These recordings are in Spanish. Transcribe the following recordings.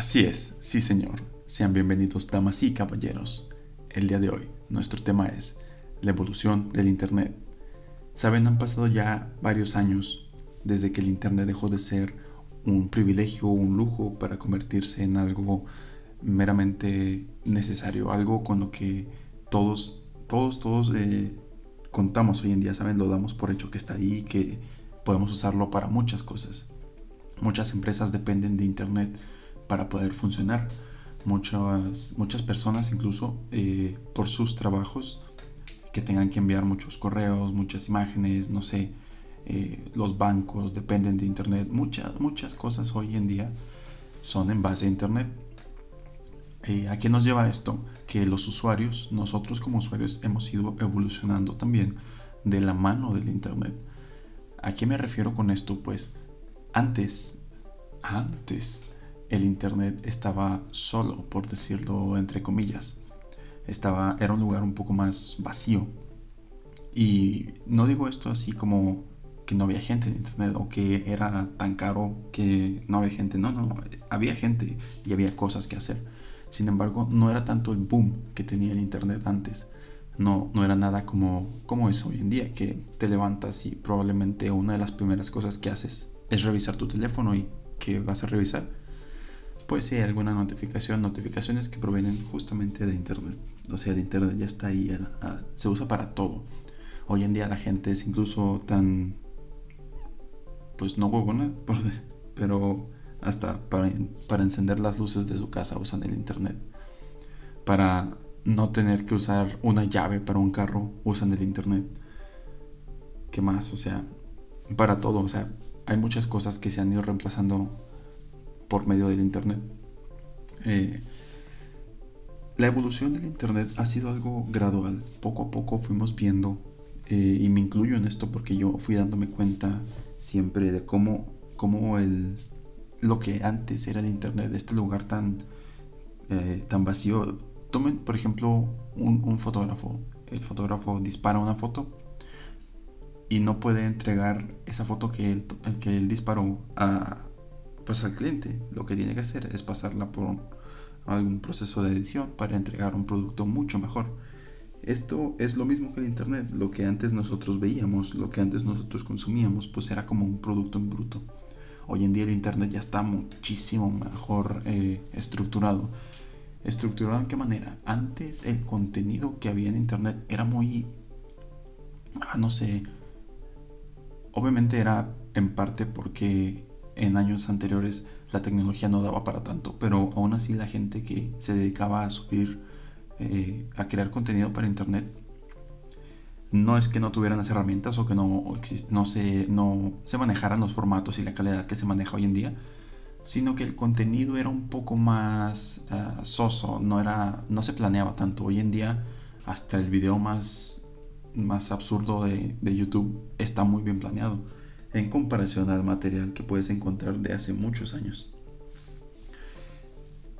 Así es, sí señor. Sean bienvenidos damas y caballeros. El día de hoy, nuestro tema es la evolución del Internet. Saben, han pasado ya varios años desde que el Internet dejó de ser un privilegio, un lujo para convertirse en algo meramente necesario, algo con lo que todos, todos, todos eh, contamos hoy en día, ¿saben? Lo damos por hecho que está ahí, que podemos usarlo para muchas cosas. Muchas empresas dependen de Internet para poder funcionar. Muchas, muchas personas incluso eh, por sus trabajos que tengan que enviar muchos correos, muchas imágenes, no sé, eh, los bancos dependen de Internet. Muchas, muchas cosas hoy en día son en base a Internet. Eh, ¿A qué nos lleva esto? Que los usuarios, nosotros como usuarios, hemos ido evolucionando también de la mano del Internet. ¿A qué me refiero con esto? Pues antes, antes, el Internet estaba solo, por decirlo entre comillas. Estaba, era un lugar un poco más vacío. Y no digo esto así como que no había gente en Internet o que era tan caro que no había gente. No, no, había gente y había cosas que hacer. Sin embargo, no era tanto el boom que tenía el Internet antes. No, no era nada como, como es hoy en día, que te levantas y probablemente una de las primeras cosas que haces es revisar tu teléfono y que vas a revisar. Pues sí, alguna notificación, notificaciones que provienen justamente de Internet. O sea, de Internet ya está ahí, se usa para todo. Hoy en día la gente es incluso tan pues no huevona, pero hasta para, para encender las luces de su casa usan el internet. Para no tener que usar una llave para un carro, usan el internet. ¿Qué más? O sea, para todo. O sea, hay muchas cosas que se han ido reemplazando por medio del internet. Eh, la evolución del internet ha sido algo gradual. Poco a poco fuimos viendo, eh, y me incluyo en esto porque yo fui dándome cuenta siempre de cómo, cómo el, lo que antes era el Internet, este lugar tan, eh, tan vacío. Tomen, por ejemplo, un, fotógrafo. El fotógrafo dispara una foto y no puede entregar esa foto que él, que él disparó a, pues al cliente. Lo que tiene que hacer es pasarla por algún proceso de edición para entregar un producto mucho mejor. Esto es lo mismo que el Internet, lo que antes nosotros veíamos, lo que antes nosotros consumíamos, pues era como un producto en bruto. Hoy en día el Internet ya está muchísimo mejor eh, estructurado. ¿Estructurado en qué manera? Antes el contenido que había en Internet era muy... Ah, no sé. Obviamente era en parte porque en años anteriores la tecnología no daba para tanto, pero aún así la gente que se dedicaba a subir eh, a crear contenido para internet no es que no tuvieran las herramientas o que no, se, no se manejaran los formatos y la calidad que se maneja hoy en día, sino que el contenido era un poco más ah, soso, no, era, no se planeaba tanto. Hoy en día hasta el video más, más absurdo de YouTube está muy bien planeado en comparación al material que puedes encontrar de hace muchos años.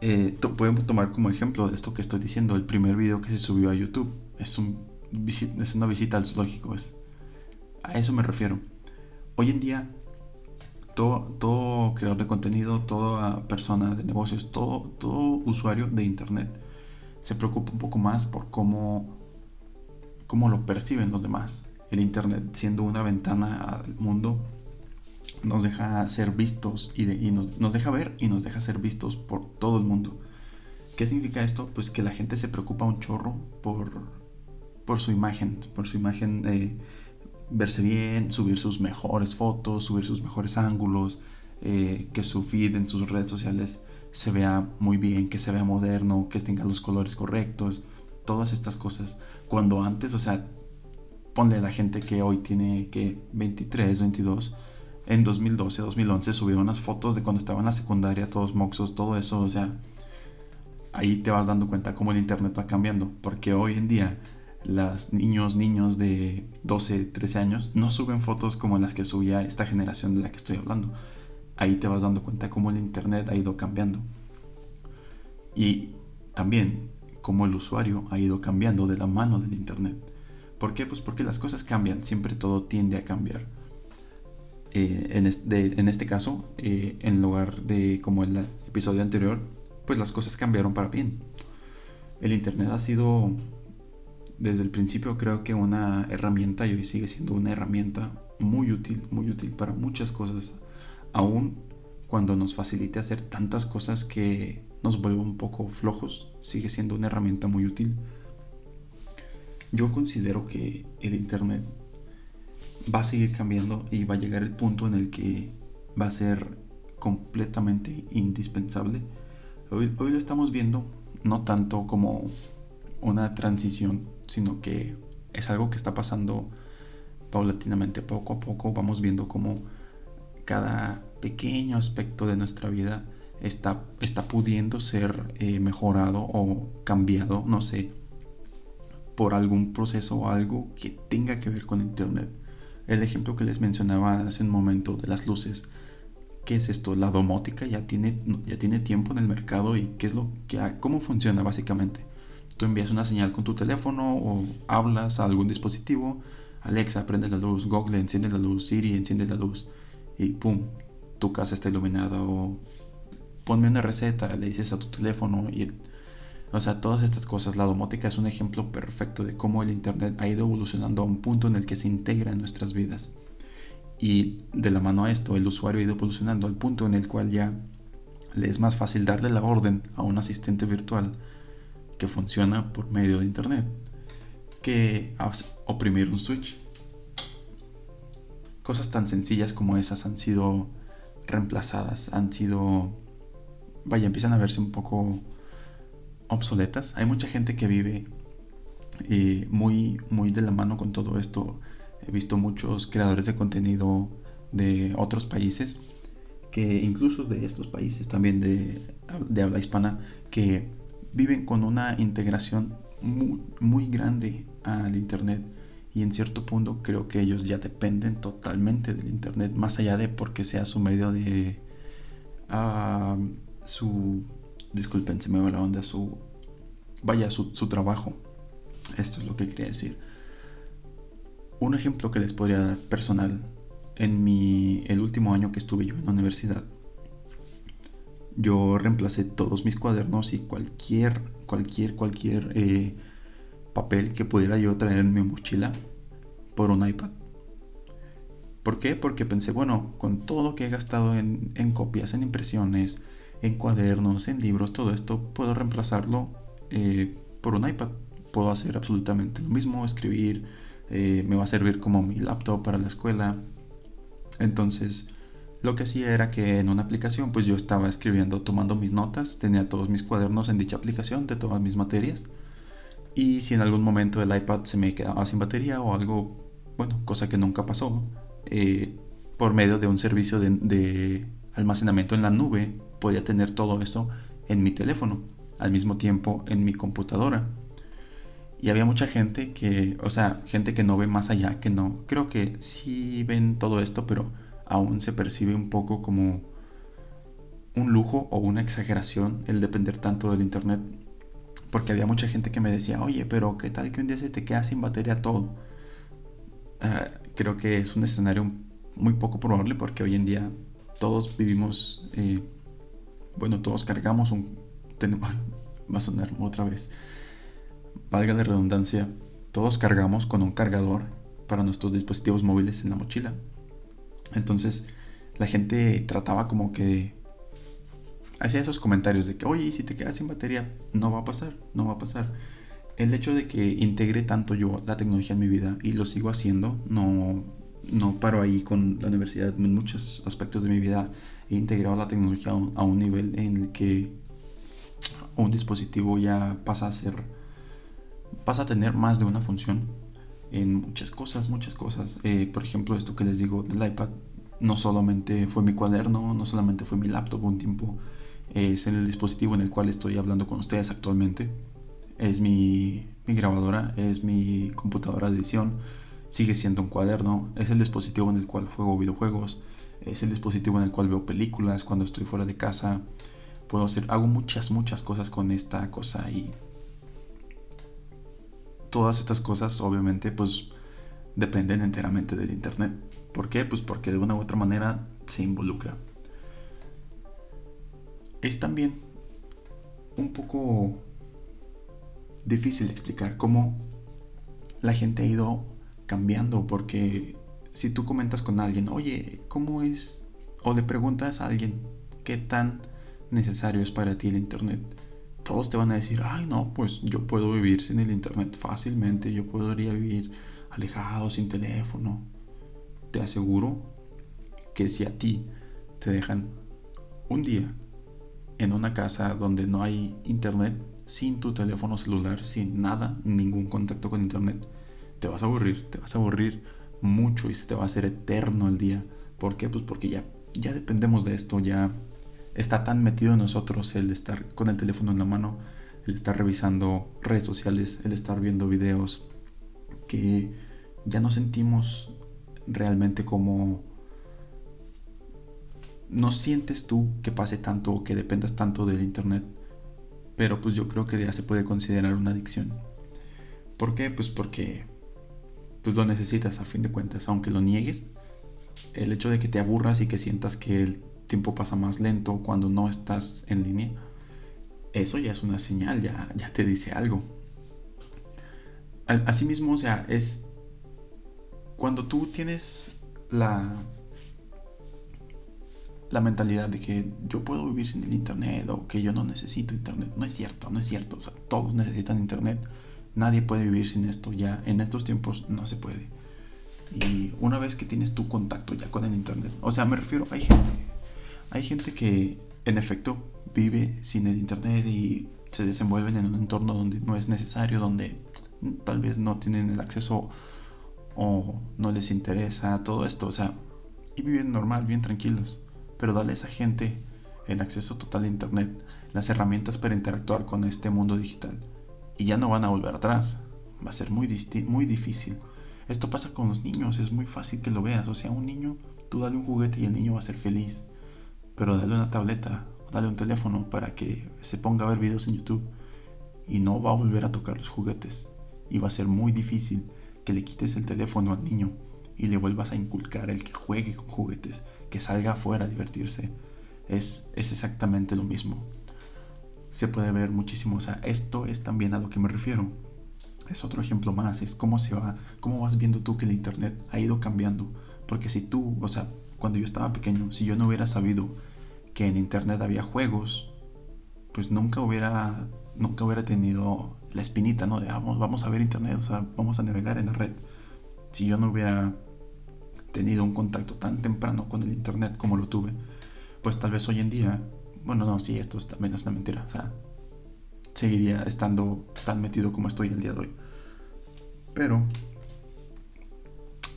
Eh, podemos tomar como ejemplo de esto que estoy diciendo, el primer video que se subió a YouTube. Es, un, es una visita al zoológico. Es, a eso me refiero. Hoy en día, todo, creador de contenido, toda persona de negocios, todo, todo usuario de Internet se preocupa un poco más por cómo, cómo lo perciben los demás. El Internet siendo una ventana al mundo nos deja ser vistos y, nos, deja ver y nos deja ser vistos por todo el mundo. ¿Qué significa esto? Pues que la gente se preocupa un chorro por, por su imagen, por su imagen de verse bien, subir sus mejores fotos, subir sus mejores ángulos, eh, que su feed en sus redes sociales se vea muy bien, que se vea moderno, que tenga los colores correctos, todas estas cosas. Cuando antes, o sea, ponle la gente que hoy tiene que 23, 22, en 2012, 2011 subieron unas fotos de cuando estaba en la secundaria, todos moxos, todo eso, o sea, ahí te vas dando cuenta cómo el internet va cambiando, porque hoy en día los niños, niños de 12, 13 años no suben fotos como las que subía esta generación de la que estoy hablando. Ahí te vas dando cuenta cómo el internet ha ido cambiando. Y también cómo el usuario ha ido cambiando de la mano del internet. ¿Por qué? Pues porque las cosas cambian, siempre todo tiende a cambiar Eh, en, este, caso, eh, en lugar de como en el episodio anterior, pues las cosas cambiaron para bien. El Internet ha sido desde el principio creo que una herramienta y hoy sigue siendo una herramienta muy útil, muy útil para muchas cosas, aún cuando nos facilite hacer tantas cosas que nos vuelve un poco flojos, sigue siendo una herramienta muy útil. Yo considero que el Internet va a seguir cambiando y va a llegar el punto en el que va a ser completamente indispensable. Hoy, lo estamos viendo no tanto como una transición, sino que es algo que está pasando paulatinamente, poco a poco vamos viendo cómo cada pequeño aspecto de nuestra vida está, está pudiendo ser eh, mejorado o cambiado, no sé, por algún proceso o algo que tenga que ver con Internet. El ejemplo que les mencionaba hace un momento de las luces. ¿Qué es esto? La domótica ya tiene, ya tiene tiempo en el mercado y qué es lo que, cómo funciona básicamente. Tú envías una señal con tu teléfono o hablas a algún dispositivo. Alexa, prende la luz. Google, enciende la luz. Siri, enciende la luz. Y pum, tu casa está iluminada. O ponme una receta, le dices a tu teléfono y o sea, todas estas cosas, la domótica es un ejemplo perfecto de cómo el Internet ha ido evolucionando a un punto en el que se integra en nuestras vidas. Y de la mano a esto, el usuario ha ido evolucionando al punto en el cual ya le es más fácil darle la orden a un asistente virtual que funciona por medio de Internet que oprimir un switch. Cosas tan sencillas como esas han sido reemplazadas, han sido... Vaya, empiezan a verse un poco obsoletas. Hay mucha gente que vive eh, muy, muy de la mano con todo esto. He visto muchos creadores de contenido de otros países, que incluso de estos países también de, habla hispana, que viven con una integración muy, muy grande al Internet. Y en cierto punto creo que ellos ya dependen totalmente del Internet, más allá de porque sea su medio de... Ah, su disculpen, se me va la onda, su, vaya, su, trabajo. Esto es lo que quería decir. Un ejemplo que les podría dar personal, en mi, el último año que estuve yo en la universidad, yo reemplacé todos mis cuadernos y cualquier, cualquier, cualquier eh, papel que pudiera yo traer en mi mochila por un iPad. ¿Por qué? Porque pensé, bueno, con todo lo que he gastado en, en copias, en impresiones, en cuadernos, en libros, todo esto, puedo reemplazarlo eh, por un iPad. Puedo hacer absolutamente lo mismo, escribir, eh, me va a servir como mi laptop para la escuela. Entonces, lo que hacía era que en una aplicación, pues yo estaba escribiendo, tomando mis notas, tenía todos mis cuadernos en dicha aplicación de todas mis materias. Y si en algún momento el iPad se me quedaba sin batería o algo, bueno, cosa que nunca pasó, eh, por medio de un servicio de almacenamiento en la nube, podía tener todo eso en mi teléfono, al mismo tiempo en mi computadora. Y había mucha gente que, o sea, gente que no ve más allá, que no, creo que sí ven todo esto, pero aún se percibe un poco como un lujo o una exageración el depender tanto del internet. Porque había mucha gente que me decía, oye, pero ¿qué tal que un día se te queda sin batería todo? Ah, creo que es un escenario muy poco probable porque hoy en día todos vivimos, eh, bueno, todos cargamos un... va a sonar otra vez. Valga de redundancia, todos cargamos con un cargador para nuestros dispositivos móviles en la mochila. Entonces, la gente trataba como que hacía esos comentarios de que, oye, si te quedas sin batería, no va a pasar, no va a pasar. El hecho de que integre tanto yo la tecnología en mi vida y lo sigo haciendo, no, no paro ahí con la universidad. En muchos aspectos de mi vida integrado la tecnología a un, nivel en el que un dispositivo ya pasa a ser, pasa a tener más de una función en muchas cosas, muchas cosas. Eh, por ejemplo, esto que les digo del iPad, no solamente fue mi cuaderno, no solamente fue mi laptop un tiempo, es el dispositivo en el cual estoy hablando con ustedes actualmente. Es mi grabadora, es mi computadora de edición, sigue siendo un cuaderno, es el dispositivo en el cual juego videojuegos, es el dispositivo en el cual veo películas cuando estoy fuera de casa. Puedo hacer, hago muchas, muchas cosas con esta cosa y todas estas cosas obviamente pues dependen enteramente del internet. ¿Por qué? Pues porque de una u otra manera se involucra. Es también un poco difícil explicar cómo la gente ha ido cambiando, porque si tú comentas con alguien, oye, ¿cómo es? O le preguntas a alguien, ¿qué tan necesario es para ti el Internet? Todos te van a decir, ay, no, pues yo puedo vivir sin el Internet fácilmente, yo podría vivir alejado, sin teléfono. Te aseguro que si a ti te dejan un día en una casa donde no hay internet, sin tu teléfono celular, sin nada, ningún contacto con internet, te vas a aburrir, te vas a aburrir mucho y se te va a hacer eterno el día. ¿Por qué? Pues porque ya, ya dependemos de esto, ya está tan metido en nosotros el estar con el teléfono en la mano, el estar revisando redes sociales, el estar viendo videos, que ya no sentimos realmente como... No sientes tú que pase tanto o que dependas tanto del internet, pero pues yo creo que ya se puede considerar una adicción. ¿Por qué? Pues porque pues lo necesitas a fin de cuentas, aunque lo niegues. El hecho de que te aburras y que sientas que el tiempo pasa más lento cuando no estás en línea, eso ya es una señal, ya, ya te dice algo. Asimismo, o sea, es cuando tú tienes la la mentalidad de que yo puedo vivir sin el internet o que yo no necesito internet. No es cierto, no es cierto. O sea, todos necesitan internet Nadie puede vivir sin esto, ya en estos tiempos no se puede. Y una vez que tienes tu contacto ya con el internet, o sea, me refiero, hay gente, hay gente que en efecto vive sin el internet y se desenvuelven en un entorno donde no es necesario, donde tal vez no tienen el acceso o no les interesa todo esto, o sea, y viven normal, bien tranquilos, pero dale a esa gente el acceso total a internet, las herramientas para interactuar con este mundo digital y ya no van a volver atrás. Va a ser muy, muy difícil. Esto pasa con los niños, es muy fácil que lo veas. O sea, un niño, tú dale un juguete y el niño va a ser feliz. Pero dale una tableta dale un teléfono para que se ponga a ver videos en YouTube y no va a volver a tocar los juguetes. Y va a ser muy difícil que le quites el teléfono al niño y le vuelvas a inculcar el que juegue con juguetes, que salga afuera a divertirse. Es, es exactamente lo mismo se puede ver muchísimo. O sea, esto es también a lo que me refiero. Es otro ejemplo más, es cómo se va, cómo vas viendo tú que el internet ha ido cambiando. Porque si tú, o sea, cuando yo estaba pequeño, si yo no hubiera sabido que en internet había juegos, pues nunca hubiera, nunca hubiera tenido la espinita, ¿no? De vamos, vamos a ver internet, o sea, vamos a navegar en la red. Si yo no hubiera tenido un contacto tan temprano con el internet como lo tuve, pues tal vez hoy en día bueno, no, sí, esto también es una mentira. O sea, seguiría estando tan metido como estoy el día de hoy. Pero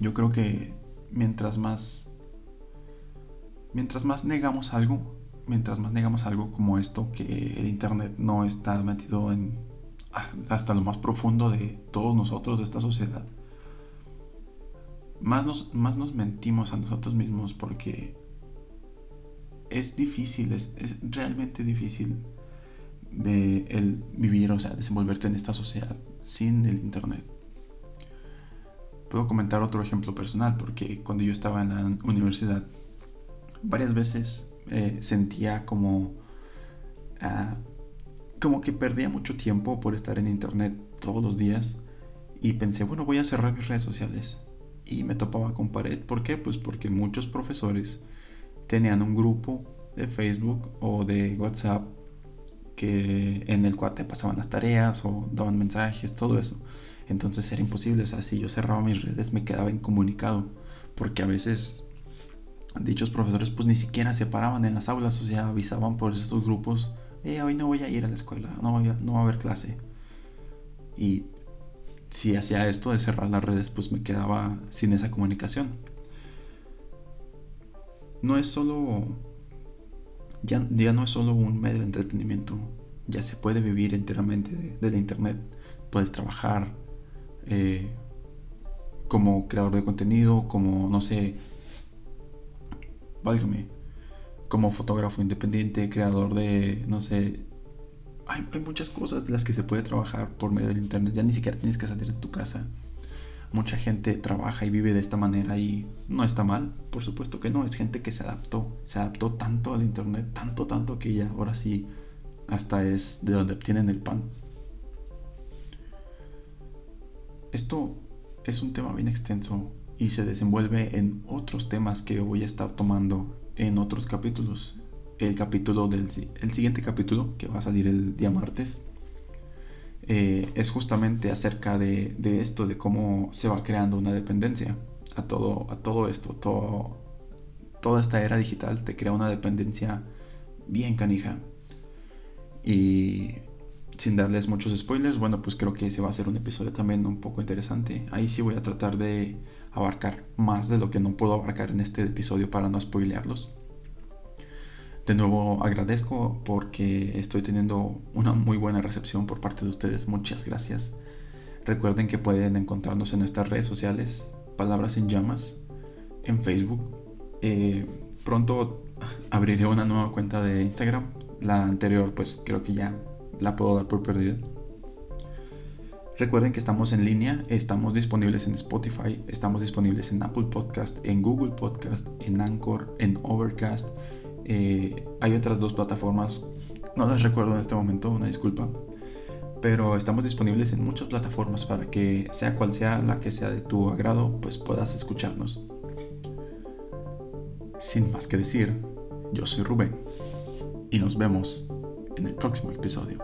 yo creo que mientras más mientras más negamos algo, mientras más negamos algo como esto, que el internet no está metido en hasta lo más profundo de todos nosotros, de esta sociedad, más nos, más nos mentimos a nosotros mismos porque es difícil, es, realmente difícil de el vivir, o sea, desenvolverte en esta sociedad sin el Internet. Puedo comentar otro ejemplo personal, porque cuando yo estaba en la universidad, varias veces eh, sentía como, ah, como que perdía mucho tiempo por estar en Internet todos los días y pensé, bueno, voy a cerrar mis redes sociales. Y me topaba con pared. ¿Por qué? Pues porque muchos profesores tenían un grupo de Facebook o de WhatsApp que en el cual te pasaban las tareas o daban mensajes, todo eso. Entonces era imposible, o sea, si yo cerraba mis redes me quedaba incomunicado, porque a veces dichos profesores pues ni siquiera se paraban en las aulas, o sea, avisaban por esos grupos, eh, hoy no voy a ir a la escuela, no, no va a haber clase. Y si hacía esto de cerrar las redes, pues me quedaba sin esa comunicación no es solo, ya, no es solo un medio de entretenimiento, ya se puede vivir enteramente de, la internet, puedes trabajar eh, como creador de contenido, como, no sé, válgame, como fotógrafo independiente, creador de, no sé, hay, hay, muchas cosas de las que se puede trabajar por medio del internet, ya ni siquiera tienes que salir de tu casa. Mucha gente trabaja y vive de esta manera y no está mal, por supuesto que no, es gente que se adaptó, se adaptó tanto al internet, tanto, tanto que ya ahora sí hasta es de donde obtienen el pan. Esto es un tema bien extenso y se desenvuelve en otros temas que voy a estar tomando en otros capítulos. El capítulo del el siguiente capítulo que va a salir el día martes eh, es justamente acerca de, esto, de cómo se va creando una dependencia a todo, a todo esto, toda esta era digital te crea una dependencia bien canija. Y sin darles muchos spoilers, bueno, pues creo que ese va a ser un episodio también un poco interesante. Ahí sí voy a tratar de abarcar más de lo que no puedo abarcar en este episodio para no spoilearlos. De nuevo agradezco porque estoy teniendo una muy buena recepción por parte de ustedes. Muchas gracias. Recuerden que pueden encontrarnos en nuestras redes sociales, Palabras en Llamas, en Facebook. Eh, pronto abriré una nueva cuenta de Instagram. La anterior pues creo que ya la puedo dar por perdida. Recuerden que estamos en línea, estamos disponibles en Spotify, estamos disponibles en Apple Podcast, en Google Podcast, en Anchor, en Overcast eh, hay otras dos plataformas, no las recuerdo en este momento, una disculpa. Pero estamos disponibles en muchas plataformas para que sea cual sea la que sea de tu agrado, pues puedas escucharnos. Sin más que decir, yo soy Rubén y nos vemos en el próximo episodio.